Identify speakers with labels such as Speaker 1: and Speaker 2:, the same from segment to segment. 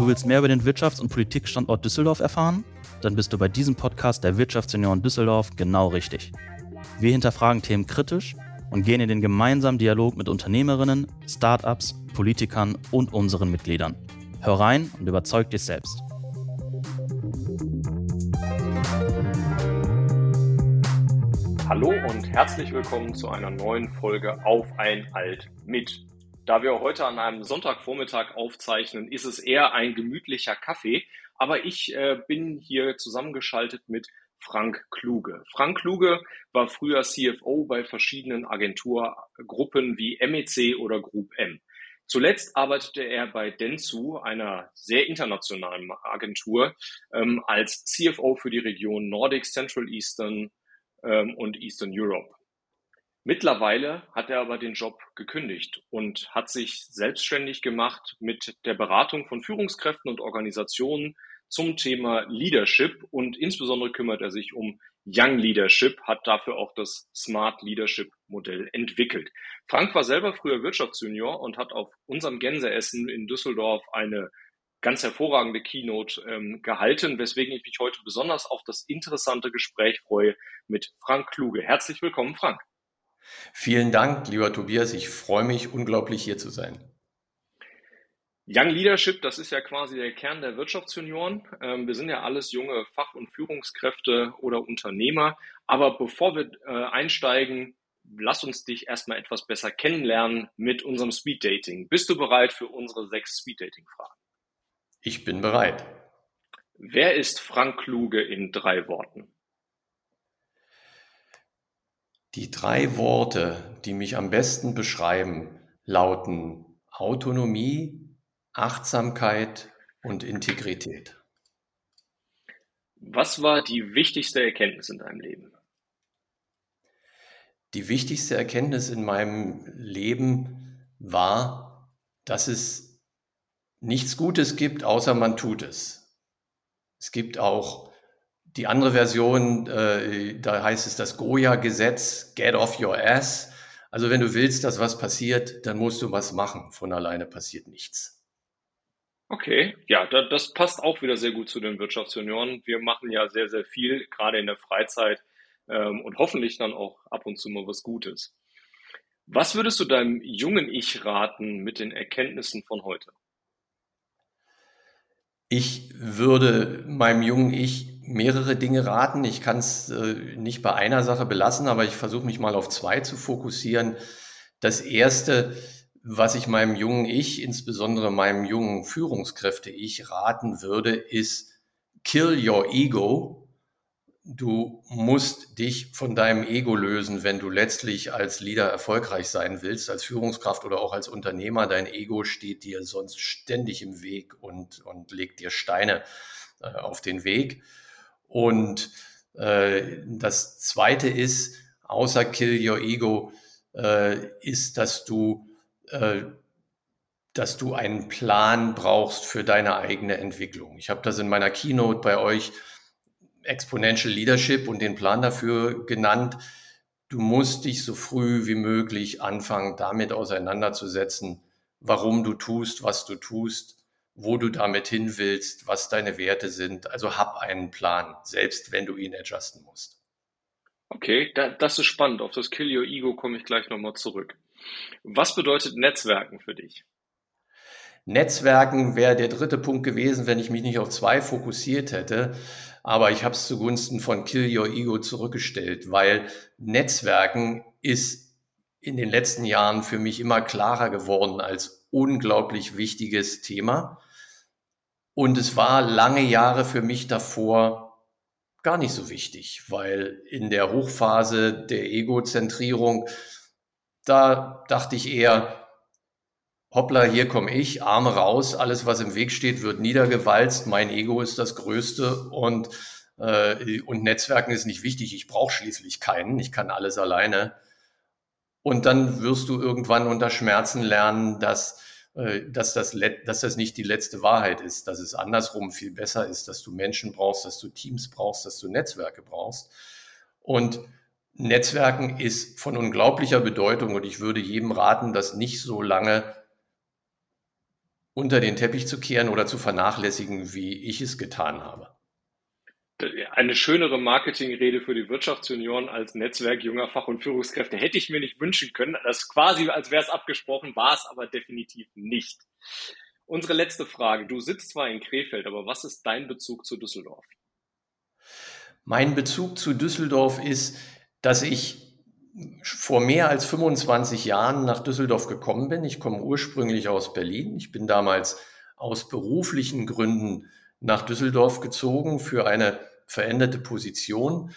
Speaker 1: Du willst mehr über den Wirtschafts- und Politikstandort Düsseldorf erfahren? Dann bist du bei diesem Podcast der Wirtschaftsunion Düsseldorf genau richtig. Wir hinterfragen Themen kritisch und gehen in den gemeinsamen Dialog mit Unternehmerinnen, Startups, Politikern und unseren Mitgliedern. Hör rein und überzeug dich selbst.
Speaker 2: Hallo und herzlich willkommen zu einer neuen Folge Auf ein Alt mit. Da wir heute an einem Sonntagvormittag aufzeichnen, ist es eher ein gemütlicher Kaffee, aber ich äh, bin hier zusammengeschaltet mit Frank Kluge. Frank Kluge war früher CFO bei verschiedenen Agenturgruppen wie MEC oder Group M. Zuletzt arbeitete er bei Dentsu, einer sehr internationalen Agentur, ähm, als CFO für die Region Nordic, Central Eastern ähm, und Eastern Europe. Mittlerweile hat er aber den Job gekündigt und hat sich selbstständig gemacht mit der Beratung von Führungskräften und Organisationen zum Thema Leadership und insbesondere kümmert er sich um Young Leadership, hat dafür auch das Smart Leadership Modell entwickelt. Frank war selber früher Wirtschaftsjunior und hat auf unserem Gänseessen in Düsseldorf eine ganz hervorragende Keynote ähm, gehalten, weswegen ich mich heute besonders auf das interessante Gespräch freue mit Frank Kluge. Herzlich willkommen, Frank.
Speaker 3: Vielen Dank, lieber Tobias. Ich freue mich unglaublich hier zu sein.
Speaker 2: Young Leadership, das ist ja quasi der Kern der Wirtschaftsjunioren. Ähm, wir sind ja alles junge Fach- und Führungskräfte oder Unternehmer. Aber bevor wir äh, einsteigen, lass uns dich erstmal etwas besser kennenlernen mit unserem Speed Dating. Bist du bereit für unsere sechs Speed Dating Fragen?
Speaker 3: Ich bin bereit.
Speaker 2: Wer ist Frank Kluge in drei Worten?
Speaker 3: Die drei Worte, die mich am besten beschreiben, lauten Autonomie, Achtsamkeit und Integrität.
Speaker 2: Was war die wichtigste Erkenntnis in deinem Leben?
Speaker 3: Die wichtigste Erkenntnis in meinem Leben war, dass es nichts Gutes gibt, außer man tut es. Es gibt auch die andere Version, äh, da heißt es das Goya-Gesetz, get off your ass. Also wenn du willst, dass was passiert, dann musst du was machen. Von alleine passiert nichts.
Speaker 2: Okay, ja, da, das passt auch wieder sehr gut zu den Wirtschaftsjunioren. Wir machen ja sehr, sehr viel, gerade in der Freizeit ähm, und hoffentlich dann auch ab und zu mal was Gutes. Was würdest du deinem jungen Ich raten mit den Erkenntnissen von heute?
Speaker 3: Ich würde meinem jungen Ich mehrere Dinge raten. Ich kann es äh, nicht bei einer Sache belassen, aber ich versuche mich mal auf zwei zu fokussieren. Das erste, was ich meinem jungen Ich, insbesondere meinem jungen Führungskräfte-Ich raten würde, ist kill your ego. Du musst dich von deinem Ego lösen, wenn du letztlich als Leader erfolgreich sein willst, als Führungskraft oder auch als Unternehmer. Dein Ego steht dir sonst ständig im Weg und, und legt dir Steine äh, auf den Weg. Und äh, das Zweite ist, außer kill your ego, äh, ist, dass du äh, dass du einen Plan brauchst für deine eigene Entwicklung. Ich habe das in meiner Keynote bei euch Exponential Leadership und den Plan dafür genannt. Du musst dich so früh wie möglich anfangen, damit auseinanderzusetzen, warum du tust, was du tust, wo du damit hin willst, was deine Werte sind. Also hab einen Plan, selbst wenn du ihn adjusten musst.
Speaker 2: Okay, das ist spannend. Auf das Kill Your Ego komme ich gleich nochmal zurück. Was bedeutet Netzwerken für dich?
Speaker 3: Netzwerken wäre der dritte Punkt gewesen, wenn ich mich nicht auf zwei fokussiert hätte. Aber ich habe es zugunsten von Kill Your Ego zurückgestellt, weil Netzwerken ist in den letzten Jahren für mich immer klarer geworden als unglaublich wichtiges Thema. Und es war lange Jahre für mich davor gar nicht so wichtig, weil in der Hochphase der Egozentrierung da dachte ich eher, hoppla, hier komme ich, Arme raus, alles, was im Weg steht, wird niedergewalzt, mein Ego ist das Größte und, äh, und Netzwerken ist nicht wichtig, ich brauche schließlich keinen, ich kann alles alleine. Und dann wirst du irgendwann unter Schmerzen lernen, dass, dass, das, dass das nicht die letzte Wahrheit ist, dass es andersrum viel besser ist, dass du Menschen brauchst, dass du Teams brauchst, dass du Netzwerke brauchst. Und Netzwerken ist von unglaublicher Bedeutung und ich würde jedem raten, das nicht so lange unter den Teppich zu kehren oder zu vernachlässigen, wie ich es getan habe.
Speaker 2: Eine schönere Marketingrede für die Wirtschaftsunion als Netzwerk junger Fach- und Führungskräfte hätte ich mir nicht wünschen können. Das quasi, als wäre es abgesprochen, war es aber definitiv nicht. Unsere letzte Frage. Du sitzt zwar in Krefeld, aber was ist dein Bezug zu Düsseldorf?
Speaker 3: Mein Bezug zu Düsseldorf ist, dass ich vor mehr als 25 Jahren nach Düsseldorf gekommen bin. Ich komme ursprünglich aus Berlin. Ich bin damals aus beruflichen Gründen nach Düsseldorf gezogen für eine veränderte Position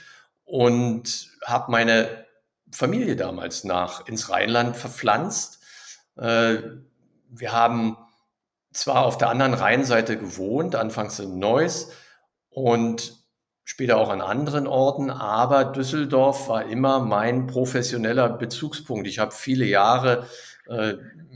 Speaker 3: und habe meine Familie damals nach ins Rheinland verpflanzt. Äh, wir haben zwar auf der anderen Rheinseite gewohnt, anfangs in Neuss und später auch an anderen Orten, aber Düsseldorf war immer mein professioneller Bezugspunkt. Ich habe viele Jahre äh,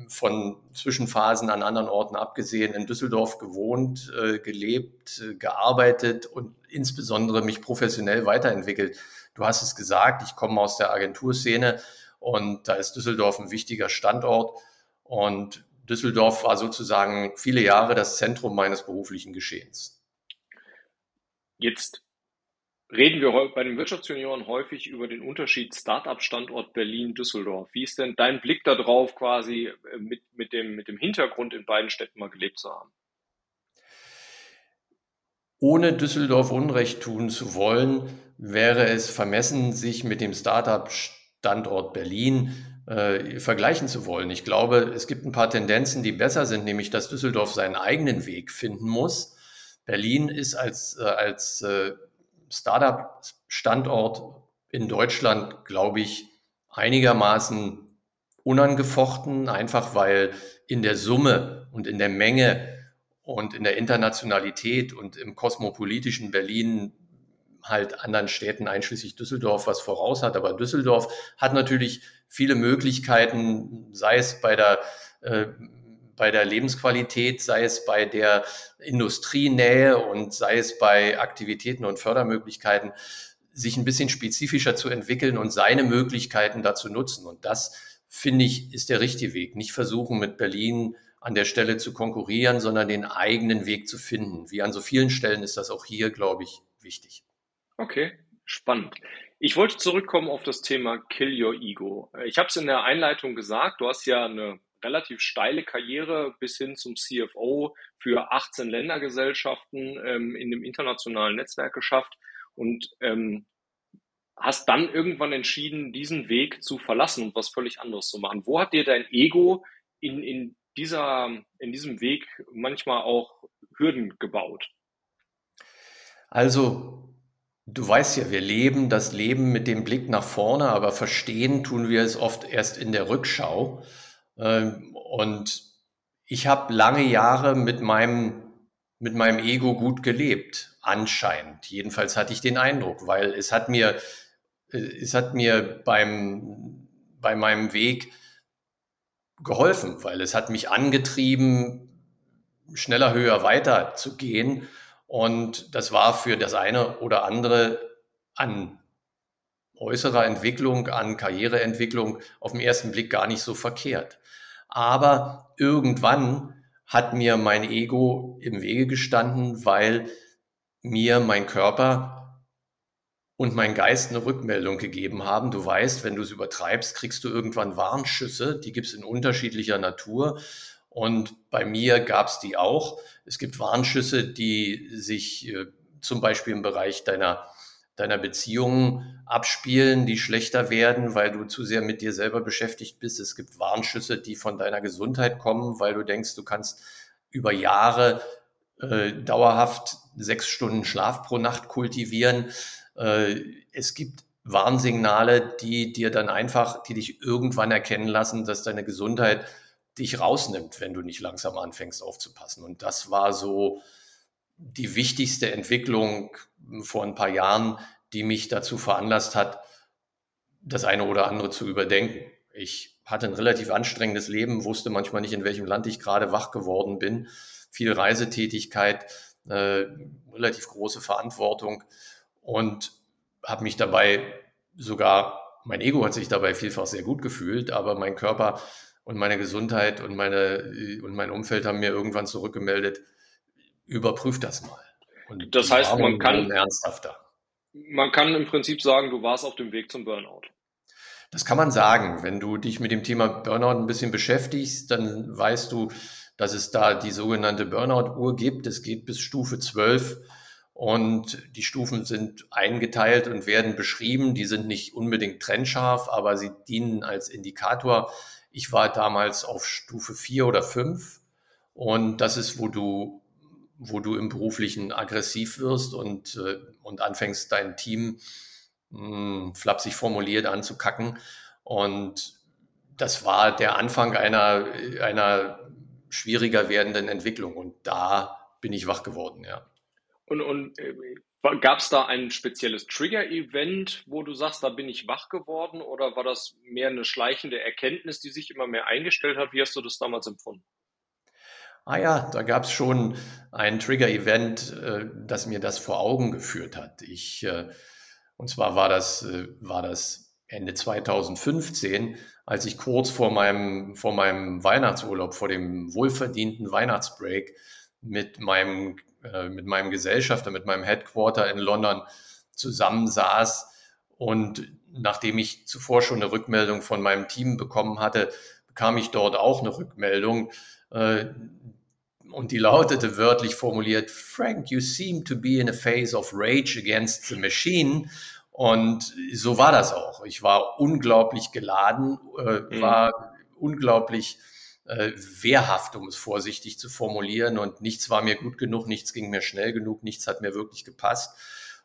Speaker 3: von Zwischenphasen an anderen Orten abgesehen in Düsseldorf gewohnt, äh, gelebt, äh, gearbeitet und insbesondere mich professionell weiterentwickelt. Du hast es gesagt, ich komme aus der Agenturszene und da ist Düsseldorf ein wichtiger Standort und Düsseldorf war sozusagen viele Jahre das Zentrum meines beruflichen Geschehens.
Speaker 2: Jetzt reden wir bei den Wirtschaftsjunioren häufig über den Unterschied Startup-Standort Berlin-Düsseldorf. Wie ist denn dein Blick darauf, quasi äh, mit, mit, dem, mit dem Hintergrund in beiden Städten mal gelebt zu haben?
Speaker 3: Ohne Düsseldorf Unrecht tun zu wollen, wäre es vermessen, sich mit dem Startup-Standort Berlin äh, vergleichen zu wollen. Ich glaube, es gibt ein paar Tendenzen, die besser sind, nämlich dass Düsseldorf seinen eigenen Weg finden muss. Berlin ist als, äh, als äh, Startup-Standort in Deutschland, glaube ich, einigermaßen unangefochten, einfach weil in der Summe und in der Menge und in der Internationalität und im kosmopolitischen Berlin halt anderen Städten, einschließlich Düsseldorf, was voraus hat. Aber Düsseldorf hat natürlich viele Möglichkeiten, sei es bei der, äh, bei der Lebensqualität, sei es bei der Industrienähe und sei es bei Aktivitäten und Fördermöglichkeiten, sich ein bisschen spezifischer zu entwickeln und seine Möglichkeiten dazu nutzen. Und das, finde ich, ist der richtige Weg. Nicht versuchen, mit Berlin an der Stelle zu konkurrieren, sondern den eigenen Weg zu finden. Wie an so vielen Stellen ist das auch hier, glaube ich, wichtig.
Speaker 2: Okay, spannend. Ich wollte zurückkommen auf das Thema Kill Your Ego. Ich habe es in der Einleitung gesagt, du hast ja eine relativ steile Karriere bis hin zum CFO für 18 Ländergesellschaften ähm, in dem internationalen Netzwerk geschafft und ähm, hast dann irgendwann entschieden, diesen Weg zu verlassen und was völlig anderes zu machen. Wo hat dir dein Ego in, in, dieser, in diesem Weg manchmal auch Hürden gebaut?
Speaker 3: Also Du weißt ja, wir leben das Leben mit dem Blick nach vorne, aber verstehen tun wir es oft erst in der Rückschau. Ähm, und ich habe lange Jahre mit meinem, mit meinem Ego gut gelebt, anscheinend. Jedenfalls hatte ich den Eindruck, weil es hat mir, äh, es hat mir beim, bei meinem Weg geholfen, weil es hat mich angetrieben, schneller, höher, weiter zu gehen. Und das war für das eine oder andere an äußerer Entwicklung, an Karriereentwicklung auf den ersten Blick gar nicht so verkehrt. Aber irgendwann hat mir mein Ego im Wege gestanden, weil mir mein Körper und mein Geist eine Rückmeldung gegeben haben. Du weißt, wenn du es übertreibst, kriegst du irgendwann Warnschüsse. Die gibt es in unterschiedlicher Natur. Und bei mir gab es die auch. Es gibt Warnschüsse, die sich äh, zum Beispiel im Bereich deiner, deiner Beziehungen abspielen, die schlechter werden, weil du zu sehr mit dir selber beschäftigt bist. Es gibt Warnschüsse, die von deiner Gesundheit kommen, weil du denkst, du kannst über Jahre äh, dauerhaft sechs Stunden Schlaf pro Nacht kultivieren. Äh, es gibt Warnsignale, die dir dann einfach, die dich irgendwann erkennen lassen, dass deine Gesundheit dich rausnimmt, wenn du nicht langsam anfängst aufzupassen. Und das war so die wichtigste Entwicklung vor ein paar Jahren, die mich dazu veranlasst hat, das eine oder andere zu überdenken. Ich hatte ein relativ anstrengendes Leben, wusste manchmal nicht, in welchem Land ich gerade wach geworden bin. Viel Reisetätigkeit, äh, relativ große Verantwortung und habe mich dabei sogar, mein Ego hat sich dabei vielfach sehr gut gefühlt, aber mein Körper und meine Gesundheit und, meine, und mein Umfeld haben mir irgendwann zurückgemeldet, überprüf das mal.
Speaker 2: Und das heißt, man kann ernsthafter. Man kann im Prinzip sagen, du warst auf dem Weg zum Burnout.
Speaker 3: Das kann man sagen. Wenn du dich mit dem Thema Burnout ein bisschen beschäftigst, dann weißt du, dass es da die sogenannte Burnout-Uhr gibt. Es geht bis Stufe 12 und die Stufen sind eingeteilt und werden beschrieben. Die sind nicht unbedingt trennscharf, aber sie dienen als Indikator. Ich war damals auf Stufe 4 oder 5 und das ist, wo du, wo du im Beruflichen aggressiv wirst und, äh, und anfängst, dein Team mh, hm, flapsig formuliert anzukacken. Und das war der Anfang einer, einer schwieriger werdenden Entwicklung. Und da bin ich wach geworden, ja.
Speaker 2: Und, und äh, gab es da ein spezielles Trigger-Event, wo du sagst, da bin ich wach geworden? Oder war das mehr eine schleichende Erkenntnis, die sich immer mehr eingestellt hat? Wie hast du das damals empfunden?
Speaker 3: Ah ja, da gab es schon ein Trigger-Event, äh, das mir das vor Augen geführt hat. Ich, äh, und zwar war das, äh, war das Ende 2015, als ich kurz vor meinem, vor meinem Weihnachtsurlaub, vor dem wohlverdienten Weihnachtsbreak mit meinem äh, mit meinem Gesellschafter, mit meinem Headquarter in London zusammensaß. Und nachdem ich zuvor schon eine Rückmeldung von meinem Team bekommen hatte, bekam ich dort auch eine Rückmeldung. Und die lautete wörtlich formuliert, Frank, you seem to be in a phase of rage against the machine. Und so war das auch. Ich war unglaublich geladen, äh, mhm. war unglaublich äh, wehrhaft, um es vorsichtig zu formulieren. Und nichts war mir gut genug, nichts ging mir schnell genug, nichts hat mir wirklich gepasst.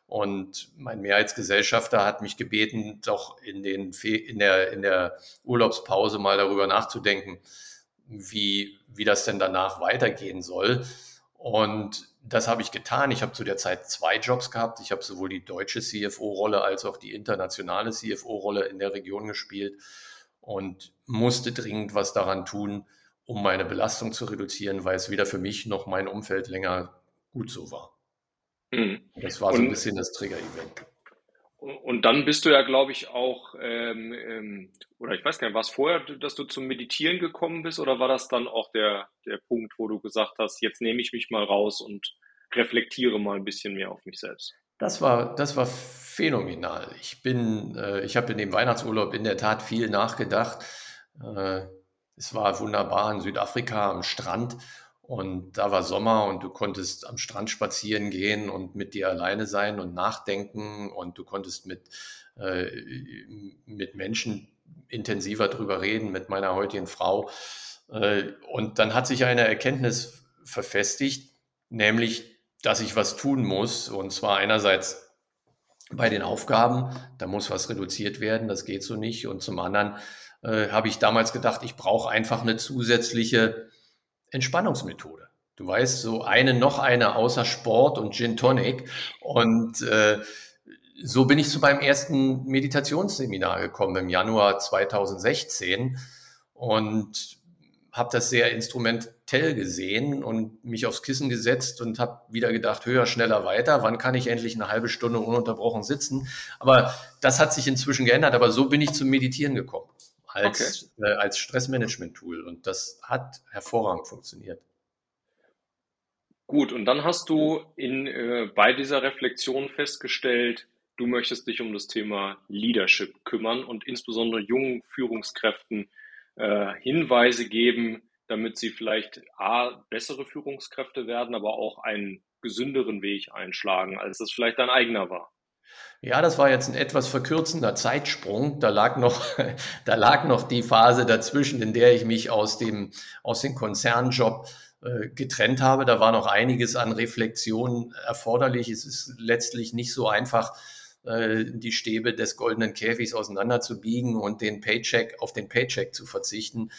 Speaker 3: Und mein Mehrheitsgesellschafter hat mich gebeten, doch in, den, in, der, in der Urlaubspause mal darüber nachzudenken, wie, wie das denn danach weitergehen soll. Und das habe ich getan. Ich habe zu der Zeit zwei Jobs gehabt. Ich habe sowohl die deutsche CFO-Rolle als auch die internationale CFO-Rolle in der Region gespielt und musste dringend was daran tun, um meine Belastung zu reduzieren, weil es weder für mich noch mein Umfeld länger gut so war. Mhm. Das war so ein bisschen das Trigger-Event.
Speaker 2: Und dann bist du ja, glaube ich, auch, ähm, ähm, oder ich weiß gar nicht, war es vorher, dass du zum Meditieren gekommen bist, oder war das dann auch der, der Punkt, wo du gesagt hast, jetzt nehme ich mich mal raus und reflektiere mal ein bisschen mehr auf mich selbst?
Speaker 3: Das war, das war phänomenal. Ich bin, äh, ich habe in dem Weihnachtsurlaub in der Tat viel nachgedacht. Äh, es war wunderbar in Südafrika am Strand und da war Sommer und du konntest am Strand spazieren gehen und mit dir alleine sein und nachdenken und du konntest mit, äh, mit Menschen intensiver drüber reden, mit meiner heutigen Frau. Äh, und dann hat sich eine Erkenntnis verfestigt, nämlich dass ich was tun muss. Und zwar einerseits bei den Aufgaben, da muss was reduziert werden, das geht so nicht. Und zum anderen äh, habe ich damals gedacht, ich brauche einfach eine zusätzliche Entspannungsmethode. Du weißt, so eine, noch eine außer Sport und Gin Tonic. Und äh, so bin ich zu meinem ersten Meditationsseminar gekommen im Januar 2016 und habe das sehr instrumentell gesehen und mich aufs Kissen gesetzt und habe wieder gedacht, höher, schneller, weiter. Wann kann ich endlich eine halbe Stunde ununterbrochen sitzen? Aber das hat sich inzwischen geändert. Aber so bin ich zum Meditieren gekommen als, okay. äh, als Stressmanagement-Tool und das hat hervorragend funktioniert.
Speaker 2: Gut, und dann hast du in, äh, bei dieser Reflexion festgestellt, du möchtest dich um das Thema Leadership kümmern und insbesondere jungen Führungskräften äh, Hinweise geben, damit sie vielleicht A, bessere Führungskräfte werden, aber auch einen gesünderen Weg einschlagen, als es vielleicht dein eigener war.
Speaker 3: Ja, das war jetzt ein etwas verkürzender Zeitsprung. Da lag noch, da lag noch die Phase dazwischen, in der ich mich aus dem, aus dem Konzernjob äh, getrennt habe. Da war noch einiges an Reflexion erforderlich. Es ist letztlich nicht so einfach, äh, die Stäbe des goldenen Käfigs auseinanderzubiegen und den Paycheck auf den Paycheck zu verzichten,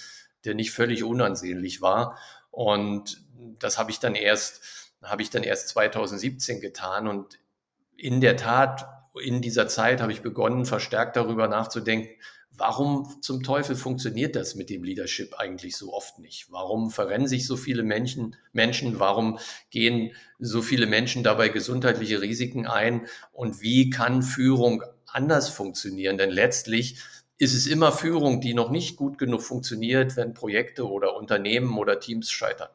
Speaker 3: der nicht völlig unansehnlich war. Und das habe ich dann erst, habe ich dann erst 2017 getan. Und in der Tat, in dieser Zeit habe ich begonnen, verstärkt darüber nachzudenken, warum zum Teufel funktioniert das mit dem Leadership eigentlich so oft nicht? Warum verrennen sich so viele Menschen, Menschen? Warum gehen so viele Menschen dabei gesundheitliche Risiken ein? Und wie kann Führung anders funktionieren? Denn letztlich ist es immer Führung, die noch nicht gut genug funktioniert, wenn Projekte oder Unternehmen oder Teams scheitern.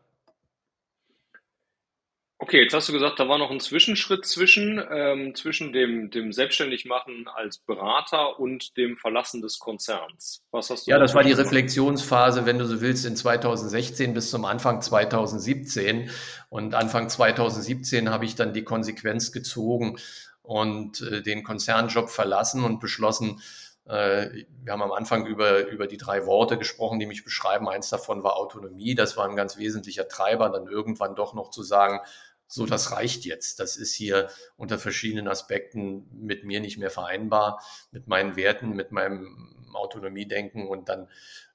Speaker 2: Okay, jetzt hast du gesagt, da war noch ein Zwischenschritt zwischen, ähm, zwischen dem, dem Selbstständigmachen als Berater und dem Verlassen des Konzerns.
Speaker 3: Was hast du? Ja, das war die Reflexionsphase, wenn du so willst, in 2016 bis zum Anfang 2017. Und Anfang 2017 habe ich dann die Konsequenz gezogen und äh, den Konzernjob verlassen und beschlossen, äh, wir haben am Anfang über, über die drei Worte gesprochen, die mich beschreiben. Eins davon war Autonomie. Das war ein ganz wesentlicher Treiber, dann irgendwann doch noch zu sagen, so, das reicht jetzt. Das ist hier unter verschiedenen Aspekten mit mir nicht mehr vereinbar, mit meinen Werten, mit meinem Autonomiedenken. Und dann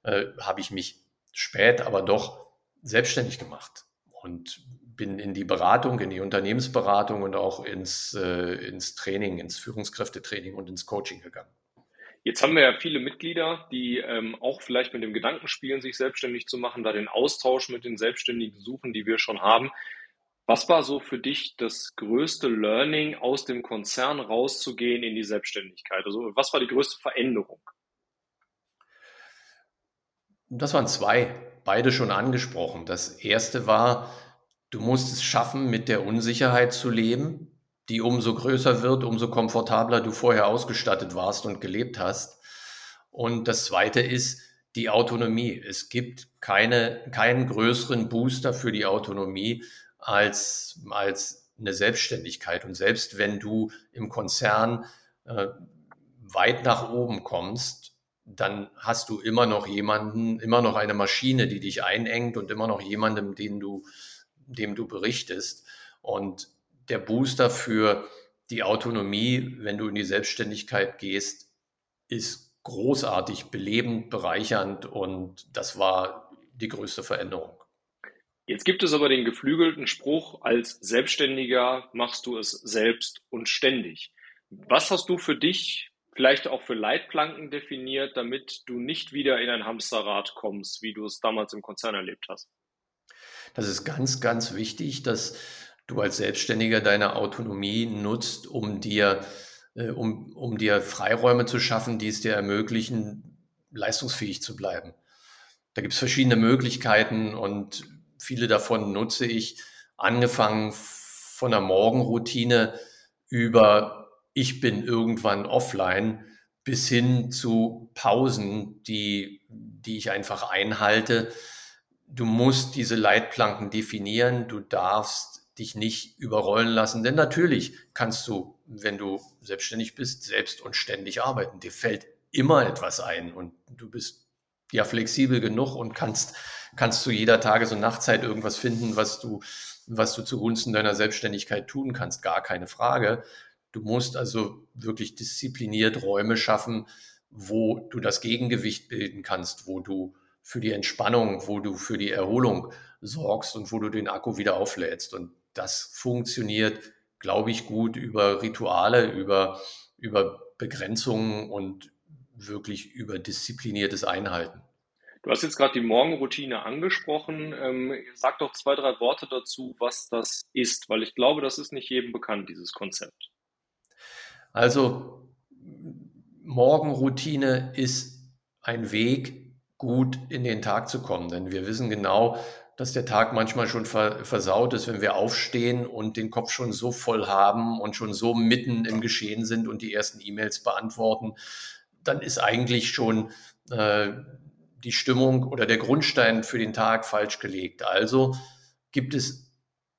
Speaker 3: äh, habe ich mich spät, aber doch selbstständig gemacht und bin in die Beratung, in die Unternehmensberatung und auch ins, äh, ins Training, ins Führungskräftetraining und ins Coaching gegangen.
Speaker 2: Jetzt haben wir ja viele Mitglieder, die ähm, auch vielleicht mit dem Gedanken spielen, sich selbstständig zu machen, da den Austausch mit den Selbstständigen suchen, die wir schon haben. Was war so für dich das größte Learning, aus dem Konzern rauszugehen in die Selbstständigkeit? Also was war die größte Veränderung?
Speaker 3: Das waren zwei, beide schon angesprochen. Das erste war, du musst es schaffen, mit der Unsicherheit zu leben, die umso größer wird, umso komfortabler du vorher ausgestattet warst und gelebt hast. Und das zweite ist die Autonomie. Es gibt keine, keinen größeren Booster für die Autonomie als, als eine Selbstständigkeit. Und selbst wenn du im Konzern äh, weit nach oben kommst, dann hast du immer noch jemanden, immer noch eine Maschine, die dich einengt und immer noch jemandem, den du, dem du berichtest. Und der Booster für die Autonomie, wenn du in die Selbstständigkeit gehst, ist großartig, belebend, bereichernd und das war die größte Veränderung.
Speaker 2: Jetzt gibt es aber den geflügelten Spruch, als Selbstständiger machst du es selbst und ständig. Was hast du für dich vielleicht auch für Leitplanken definiert, damit du nicht wieder in ein Hamsterrad kommst, wie du es damals im Konzern erlebt hast?
Speaker 3: Das ist ganz, ganz wichtig, dass du als Selbstständiger deine Autonomie nutzt, um dir, äh, um, um dir Freiräume zu schaffen, die es dir ermöglichen, leistungsfähig zu bleiben. Da gibt es verschiedene Möglichkeiten und viele davon nutze ich, angefangen von der Morgenroutine über ich bin irgendwann offline bis hin zu Pausen, die, die ich einfach einhalte. Du musst diese Leitplanken definieren, du darfst dich nicht überrollen lassen, denn natürlich kannst du, wenn du selbstständig bist, selbst und ständig arbeiten. Dir fällt immer etwas ein und du bist ja flexibel genug und kannst kannst zu jeder Tages- und Nachtzeit irgendwas finden, was du, was du zugunsten deiner Selbstständigkeit tun kannst. Gar keine Frage. Du musst also wirklich diszipliniert Räume schaffen, wo du das Gegengewicht bilden kannst, wo du für die Entspannung, wo du für die Erholung sorgst und wo du den Akku wieder auflädst. Und das funktioniert, glaube ich, gut über Rituale, über, über Begrenzungen und wirklich über diszipliniertes Einhalten.
Speaker 2: Du hast jetzt gerade die Morgenroutine angesprochen. Ähm, sag doch zwei, drei Worte dazu, was das ist, weil ich glaube, das ist nicht jedem bekannt, dieses Konzept.
Speaker 3: Also Morgenroutine ist ein Weg, gut in den Tag zu kommen, denn wir wissen genau, dass der Tag manchmal schon versaut ist, wenn wir aufstehen und den Kopf schon so voll haben und schon so mitten im Geschehen sind und die ersten E-Mails beantworten, dann ist eigentlich schon äh, die Stimmung oder der Grundstein für den Tag falsch gelegt. Also gibt es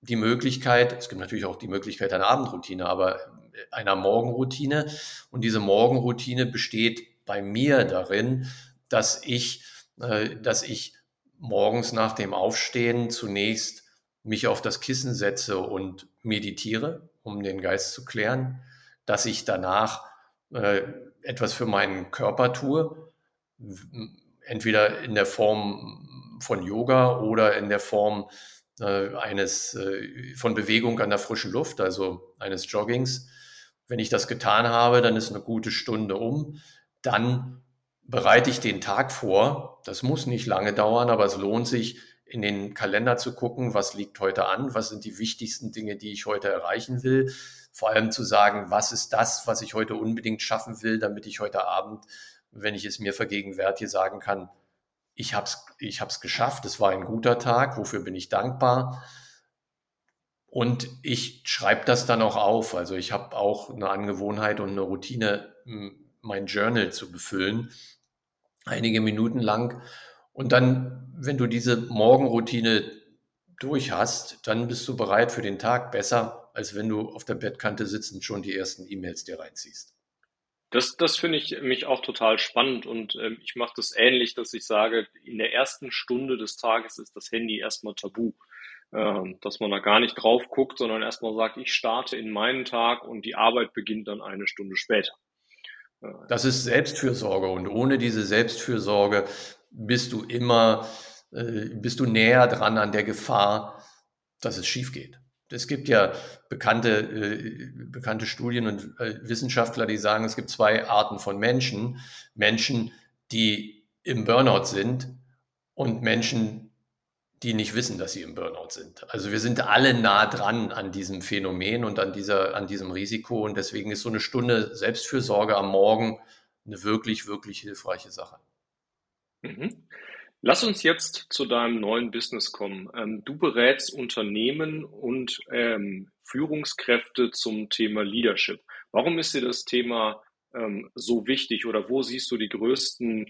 Speaker 3: die Möglichkeit, es gibt natürlich auch die Möglichkeit einer Abendroutine, aber einer Morgenroutine. Und diese Morgenroutine besteht bei mir darin, dass ich, äh, dass ich morgens nach dem Aufstehen zunächst mich auf das Kissen setze und meditiere, um den Geist zu klären, dass ich danach äh, etwas für meinen Körper tue, entweder in der Form von Yoga oder in der Form äh, eines äh, von Bewegung an der frischen Luft, also eines Joggings. Wenn ich das getan habe, dann ist eine gute Stunde um. Dann bereite ich den Tag vor. Das muss nicht lange dauern, aber es lohnt sich, in den Kalender zu gucken, was liegt heute an, was sind die wichtigsten Dinge, die ich heute erreichen will. Vor allem zu sagen, was ist das, was ich heute unbedingt schaffen will, damit ich heute Abend wenn ich es mir vergegenwärtige, sagen kann, ich habe es ich hab's geschafft, es war ein guter Tag, wofür bin ich dankbar. Und ich schreibe das dann auch auf. Also ich habe auch eine Angewohnheit und eine Routine, mein Journal zu befüllen, einige Minuten lang. Und dann, wenn du diese Morgenroutine durch hast, dann bist du bereit für den Tag besser, als wenn du auf der Bettkante sitzend schon die ersten E-Mails dir reinziehst.
Speaker 2: Das, das finde ich mich auch total spannend und ähm, ich mache das ähnlich, dass ich sage, in der ersten Stunde des Tages ist das Handy erstmal tabu. Ähm, dass man da gar nicht drauf guckt, sondern erstmal sagt, ich starte in meinen Tag und die Arbeit beginnt dann eine Stunde später.
Speaker 3: Äh, das ist Selbstfürsorge und ohne diese Selbstfürsorge bist du immer, äh, bist du näher dran an der Gefahr, dass es schief geht. Es gibt ja bekannte, äh, bekannte Studien und äh, Wissenschaftler, die sagen, es gibt zwei Arten von Menschen. Menschen, die im Burnout sind und Menschen, die nicht wissen, dass sie im Burnout sind. Also wir sind alle nah dran an diesem Phänomen und an, dieser, an diesem Risiko. Und deswegen ist so eine Stunde Selbstfürsorge am Morgen eine wirklich, wirklich hilfreiche Sache.
Speaker 2: Mhm. Lass uns jetzt zu deinem neuen Business kommen. Ähm, du berätst Unternehmen und ähm, Führungskräfte zum Thema Leadership. Warum ist dir das Thema ähm, so wichtig oder wo siehst du die größten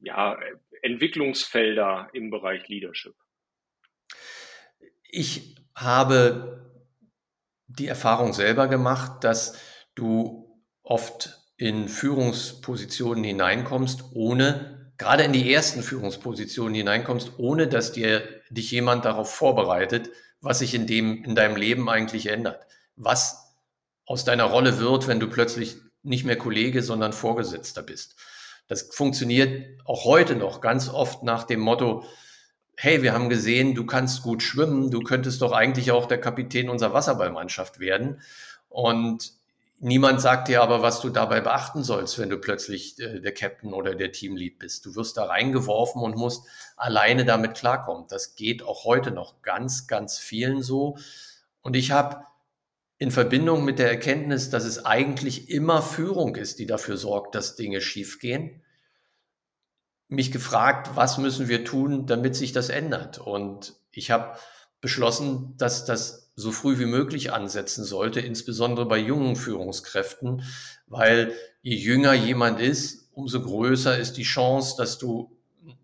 Speaker 2: ja, Entwicklungsfelder im Bereich Leadership?
Speaker 3: Ich habe die Erfahrung selber gemacht, dass du oft in Führungspositionen hineinkommst, ohne gerade in die ersten Führungspositionen hineinkommst, ohne dass dir dich jemand darauf vorbereitet, was sich in dem, in deinem Leben eigentlich ändert. Was aus deiner Rolle wird, wenn du plötzlich nicht mehr Kollege, sondern Vorgesetzter bist. Das funktioniert auch heute noch ganz oft nach dem Motto, hey, wir haben gesehen, du kannst gut schwimmen, du könntest doch eigentlich auch der Kapitän unserer Wasserballmannschaft werden. Und Niemand sagt dir aber, was du dabei beachten sollst, wenn du plötzlich äh, der Captain oder der Teamlead bist. Du wirst da reingeworfen und musst alleine damit klarkommen. Das geht auch heute noch ganz, ganz vielen so. Und ich habe in Verbindung mit der Erkenntnis, dass es eigentlich immer Führung ist, die dafür sorgt, dass Dinge schiefgehen, mich gefragt, was müssen wir tun, damit sich das ändert. Und ich habe beschlossen, dass das so früh wie möglich ansetzen sollte, insbesondere bei jungen Führungskräften, weil je jünger jemand ist, umso größer ist die Chance, dass du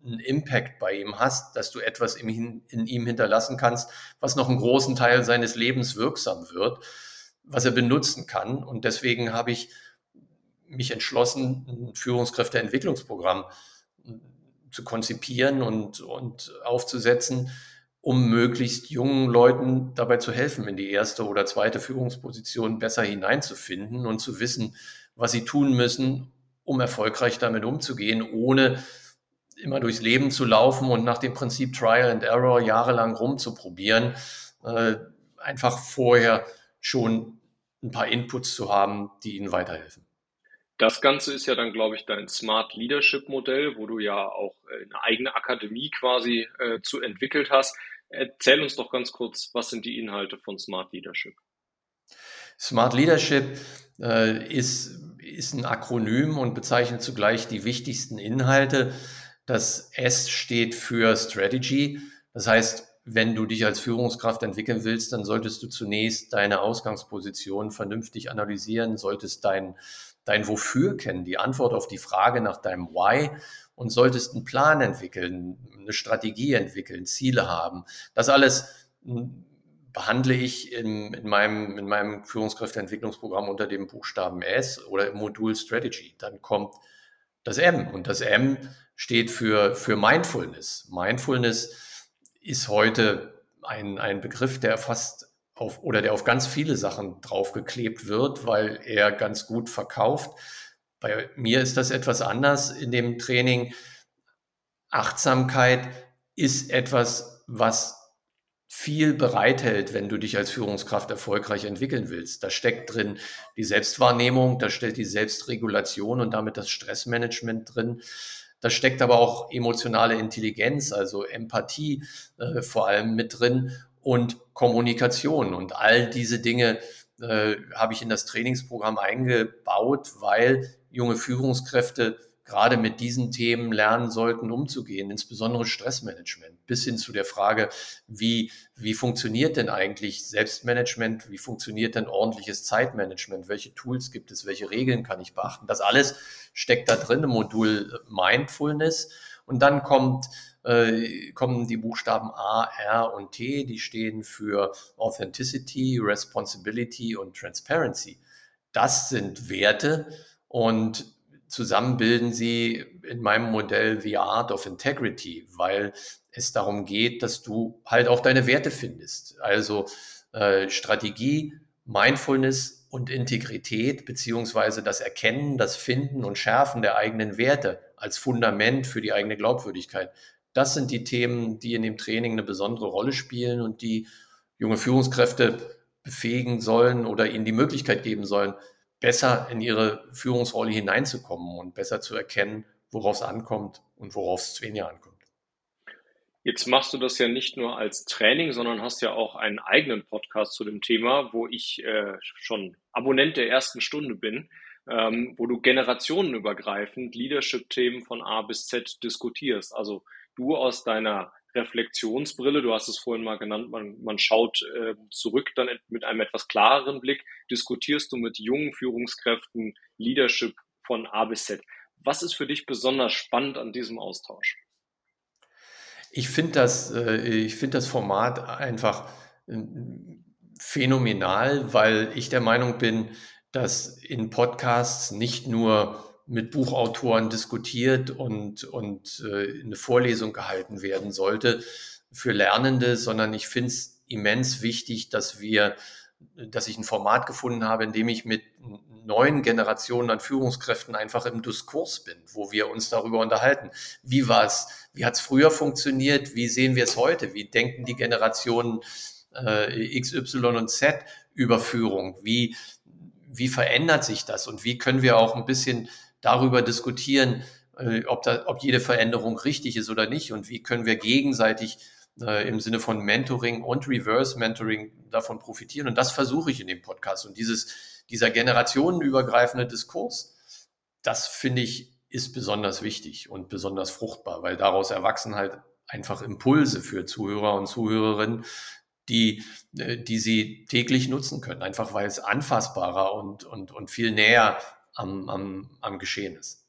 Speaker 3: einen Impact bei ihm hast, dass du etwas in, ihm hinterlassen kannst, was noch einen großen Teil seines Lebens wirksam wird, was er benutzen kann. Und deswegen habe ich mich entschlossen, ein Führungskräfteentwicklungsprogramm zu konzipieren und, und aufzusetzen, um möglichst jungen Leuten dabei zu helfen, in die erste oder zweite Führungsposition besser hineinzufinden und zu wissen, was sie tun müssen, um erfolgreich damit umzugehen, ohne immer durchs Leben zu laufen und nach dem Prinzip Trial and Error jahrelang rumzuprobieren, äh, einfach vorher schon ein paar Inputs zu haben, die ihnen weiterhelfen.
Speaker 2: Das Ganze ist ja dann, glaube ich, dein Smart Leadership Modell, wo du ja auch äh, eine eigene Akademie quasi äh, zu entwickelt hast. Erzähl uns doch ganz kurz, was sind die Inhalte von Smart Leadership?
Speaker 3: Smart Leadership äh, ist, ist ein Akronym und bezeichnet zugleich die wichtigsten Inhalte. Das S steht für Strategy. Das heißt, wenn du dich als Führungskraft entwickeln willst, dann solltest du zunächst deine Ausgangsposition vernünftig analysieren, solltest dein, dein Wofür kennen, die Antwort auf die Frage nach deinem Why und solltest einen Plan entwickeln, eine Strategie entwickeln, Ziele haben. Das alles hm, behandle ich in, in, meinem, in meinem Führungskräfteentwicklungsprogramm unter dem Buchstaben S oder im Modul Strategy. Dann kommt das M und das M steht für, für Mindfulness. Mindfulness ist heute ein, ein Begriff, der fast auf oder der auf ganz viele Sachen draufgeklebt wird, weil er ganz gut verkauft. Bei mir ist das etwas anders in dem Training. Achtsamkeit ist etwas, was viel bereithält, wenn du dich als Führungskraft erfolgreich entwickeln willst. Da steckt drin die Selbstwahrnehmung, da stellt die Selbstregulation und damit das Stressmanagement drin. Da steckt aber auch emotionale Intelligenz, also Empathie äh, vor allem mit drin und Kommunikation. Und all diese Dinge äh, habe ich in das Trainingsprogramm eingebaut, weil junge Führungskräfte gerade mit diesen Themen lernen sollten, umzugehen, insbesondere Stressmanagement, bis hin zu der Frage, wie, wie funktioniert denn eigentlich Selbstmanagement, wie funktioniert denn ordentliches Zeitmanagement, welche Tools gibt es, welche Regeln kann ich beachten. Das alles steckt da drin im Modul Mindfulness. Und dann kommt äh, kommen die Buchstaben A, R und T, die stehen für Authenticity, Responsibility und Transparency. Das sind Werte und zusammen bilden sie in meinem Modell The Art of Integrity, weil es darum geht, dass du halt auch deine Werte findest. Also äh, Strategie, Mindfulness und Integrität, beziehungsweise das Erkennen, das Finden und Schärfen der eigenen Werte als Fundament für die eigene Glaubwürdigkeit. Das sind die Themen, die in dem Training eine besondere Rolle spielen und die junge Führungskräfte befähigen sollen oder ihnen die Möglichkeit geben sollen, besser in ihre Führungsrolle hineinzukommen und besser zu erkennen, worauf es ankommt und worauf es weniger ankommt.
Speaker 2: Jetzt machst du das ja nicht nur als Training, sondern hast ja auch einen eigenen Podcast zu dem Thema, wo ich äh, schon Abonnent der ersten Stunde bin, ähm, wo du generationenübergreifend Leadership-Themen von A bis Z diskutierst. Also du aus deiner Reflexionsbrille, du hast es vorhin mal genannt, man, man schaut äh, zurück dann mit einem etwas klareren Blick, diskutierst du mit jungen Führungskräften Leadership von A bis Z. Was ist für dich besonders spannend an diesem Austausch?
Speaker 3: Ich finde das, äh, ich finde das Format einfach äh, phänomenal, weil ich der Meinung bin, dass in Podcasts nicht nur mit Buchautoren diskutiert und, und äh, eine Vorlesung gehalten werden sollte für Lernende, sondern ich finde es immens wichtig, dass wir, dass ich ein Format gefunden habe, in dem ich mit neuen Generationen an Führungskräften einfach im Diskurs bin, wo wir uns darüber unterhalten. Wie war es? Wie hat es früher funktioniert? Wie sehen wir es heute? Wie denken die Generationen äh, X, Y und Z über Führung? Wie, wie verändert sich das? Und wie können wir auch ein bisschen darüber diskutieren, äh, ob, da, ob jede Veränderung richtig ist oder nicht und wie können wir gegenseitig äh, im Sinne von Mentoring und Reverse Mentoring davon profitieren. Und das versuche ich in dem Podcast. Und dieses, dieser generationenübergreifende Diskurs, das finde ich, ist besonders wichtig und besonders fruchtbar, weil daraus erwachsen halt einfach Impulse für Zuhörer und Zuhörerinnen, die, äh, die sie täglich nutzen können, einfach weil es anfassbarer und, und, und viel näher am, am, am Geschehen ist.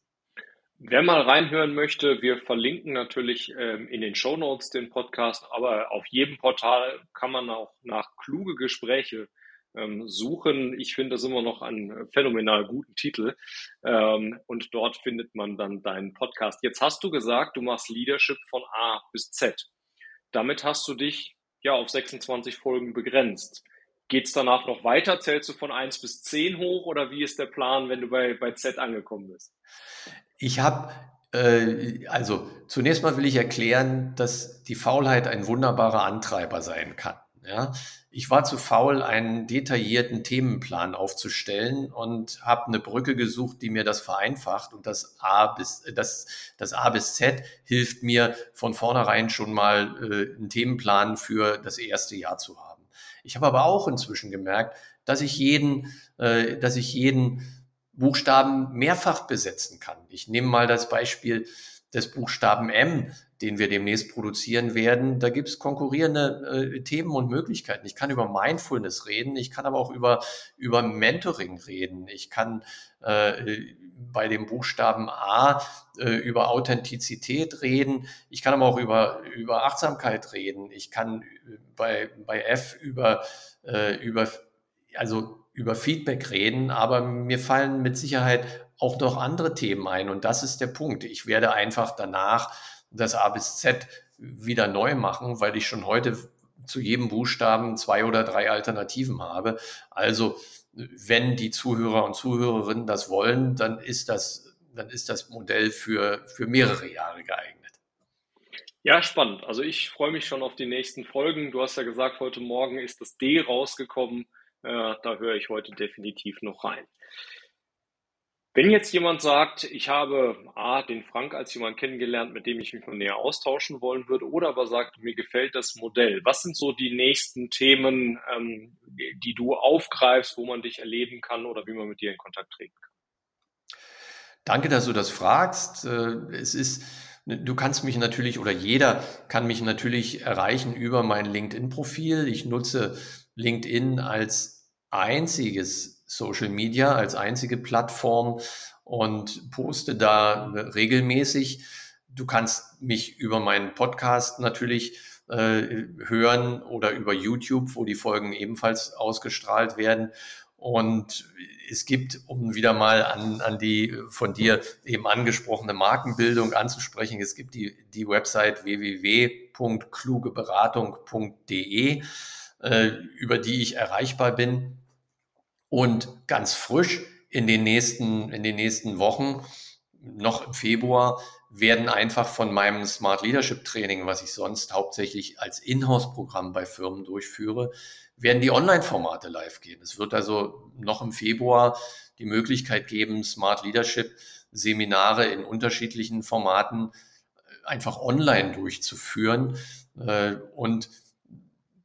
Speaker 2: Wer mal reinhören möchte, wir verlinken natürlich ähm, in den Show Notes den Podcast, aber auf jedem Portal kann man auch nach kluge Gespräche ähm, suchen. Ich finde das immer noch einen phänomenal guten Titel ähm, und dort findet man dann deinen Podcast. Jetzt hast du gesagt, du machst Leadership von A bis Z. Damit hast du dich ja auf 26 Folgen begrenzt. Geht es danach noch weiter? Zählst du von 1 bis 10 hoch oder wie ist der Plan, wenn du bei, bei Z angekommen bist?
Speaker 3: Ich habe, äh, also zunächst mal will ich erklären, dass die Faulheit ein wunderbarer Antreiber sein kann. Ja? Ich war zu faul, einen detaillierten Themenplan aufzustellen und habe eine Brücke gesucht, die mir das vereinfacht. Und das A bis, das, das A bis Z hilft mir von vornherein schon mal äh, einen Themenplan für das erste Jahr zu haben. Ich habe aber auch inzwischen gemerkt, dass ich jeden, äh, dass ich jeden Buchstaben mehrfach besetzen kann. Ich nehme mal das Beispiel des Buchstaben M, den wir demnächst produzieren werden. Da gibt es konkurrierende äh, Themen und Möglichkeiten. Ich kann über Mindfulness reden, ich kann aber auch über, über Mentoring reden. Ich kann äh, bei dem Buchstaben A äh, über Authentizität reden. Ich kann aber auch über, über Achtsamkeit reden. Ich kann äh, bei, bei F über, äh, über, also über Feedback reden, aber mir fallen mit Sicherheit auch noch andere Themen ein. Und das ist der Punkt. Ich werde einfach danach das A bis Z wieder neu machen, weil ich schon heute zu jedem Buchstaben zwei oder drei Alternativen habe. Also wenn die Zuhörer und Zuhörerinnen das wollen, dann ist das, dann ist das Modell für, für mehrere Jahre geeignet.
Speaker 2: Ja, spannend. Also ich freue mich schon auf die nächsten Folgen. Du hast ja gesagt, heute Morgen ist das D rausgekommen. Äh, da höre ich heute definitiv noch rein. Wenn jetzt jemand sagt, ich habe A, den Frank als jemand kennengelernt, mit dem ich mich mal näher austauschen wollen würde, oder aber sagt, mir gefällt das Modell, was sind so die nächsten Themen, ähm, die du aufgreifst, wo man dich erleben kann oder wie man mit dir in Kontakt treten kann?
Speaker 3: Danke, dass du das fragst. Äh, es ist, du kannst mich natürlich oder jeder kann mich natürlich erreichen über mein LinkedIn-Profil. Ich nutze LinkedIn als einziges Social Media, als einzige Plattform und poste da regelmäßig. Du kannst mich über meinen Podcast natürlich äh, hören oder über YouTube, wo die Folgen ebenfalls ausgestrahlt werden. Und es gibt, um wieder mal an, an die von dir eben angesprochene Markenbildung anzusprechen, es gibt die, die Website www.klugeberatung.de, äh, über die ich erreichbar bin. Und ganz frisch in den nächsten, in den nächsten Wochen, noch im Februar, werden einfach von meinem Smart Leadership Training, was ich sonst hauptsächlich als Inhouse-Programm bei Firmen durchführe, werden die Online-Formate live gehen. Es wird also noch im Februar die Möglichkeit geben, Smart Leadership Seminare in unterschiedlichen Formaten äh, einfach online durchzuführen. Äh, und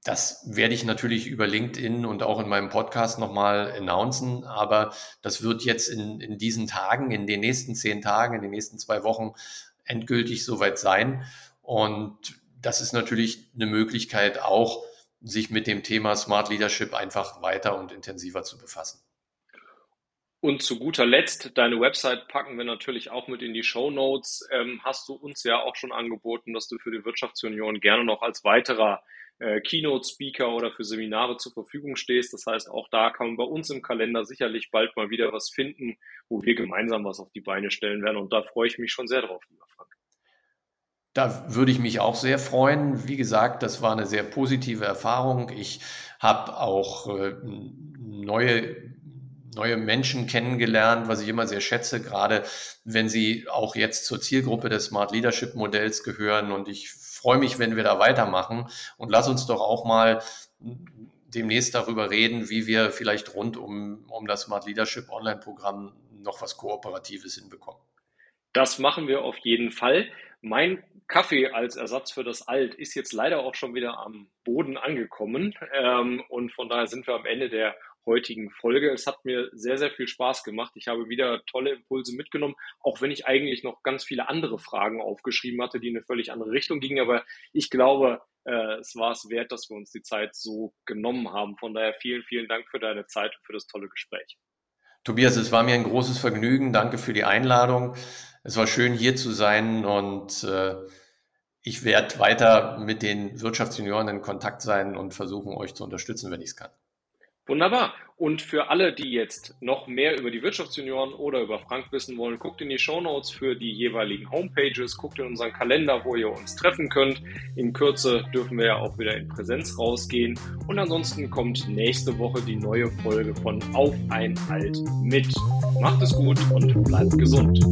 Speaker 3: das werde ich natürlich über LinkedIn und auch in meinem Podcast nochmal announcen, aber das wird jetzt in, in diesen Tagen, in den nächsten zehn Tagen, in den nächsten zwei Wochen endgültig soweit sein. Und das ist natürlich eine Möglichkeit auch, sich mit dem Thema Smart Leadership einfach weiter und intensiver zu befassen.
Speaker 2: Und zu guter Letzt, deine Website packen wir natürlich auch mit in die Show Notes. Ähm, hast du uns ja auch schon angeboten, dass du für die Wirtschaftsunion gerne noch als weiterer äh, Keynote-Speaker oder für Seminare zur Verfügung stehst. Das heißt, auch da kann man bei uns im Kalender sicherlich bald mal wieder was finden, wo wir gemeinsam was auf die Beine stellen werden. Und da freue ich mich schon sehr drauf, lieber Frank.
Speaker 3: Da würde ich mich auch sehr freuen. Wie gesagt, das war eine sehr positive Erfahrung. Ich habe auch äh, neue neue Menschen kennengelernt, was ich immer sehr schätze, gerade wenn sie auch jetzt zur Zielgruppe des Smart Leadership Modells gehören. Und ich freue mich, wenn wir da weitermachen. Und lass uns doch auch mal demnächst darüber reden, wie wir vielleicht rund um, um das Smart Leadership Online-Programm noch was Kooperatives hinbekommen.
Speaker 2: Das machen wir auf jeden Fall. Mein Kaffee als Ersatz für das Alt ist jetzt leider auch schon wieder am Boden angekommen. Ähm, und von daher sind wir am Ende der heutigen Folge. Es hat mir sehr, sehr viel Spaß gemacht. Ich habe wieder tolle Impulse mitgenommen, auch wenn ich eigentlich noch ganz viele andere Fragen aufgeschrieben hatte, die in eine völlig andere Richtung gingen. Aber ich glaube, äh, es war es wert, dass wir uns die Zeit so genommen haben. Von daher vielen, vielen Dank für deine Zeit und für das tolle Gespräch.
Speaker 3: Tobias, es war mir ein großes Vergnügen. Danke für die Einladung. Es war schön, hier zu sein und äh, ich werde weiter mit den Wirtschaftsjunioren in Kontakt sein und versuchen, euch zu unterstützen, wenn ich es kann.
Speaker 2: Wunderbar. Und für alle, die jetzt noch mehr über die Wirtschaftsjunioren oder über Frank wissen wollen, guckt in die Show Notes für die jeweiligen Homepages, guckt in unseren Kalender, wo ihr uns treffen könnt. In Kürze dürfen wir ja auch wieder in Präsenz rausgehen. Und ansonsten kommt nächste Woche die neue Folge von Auf ein Halt mit. Macht es gut und bleibt gesund.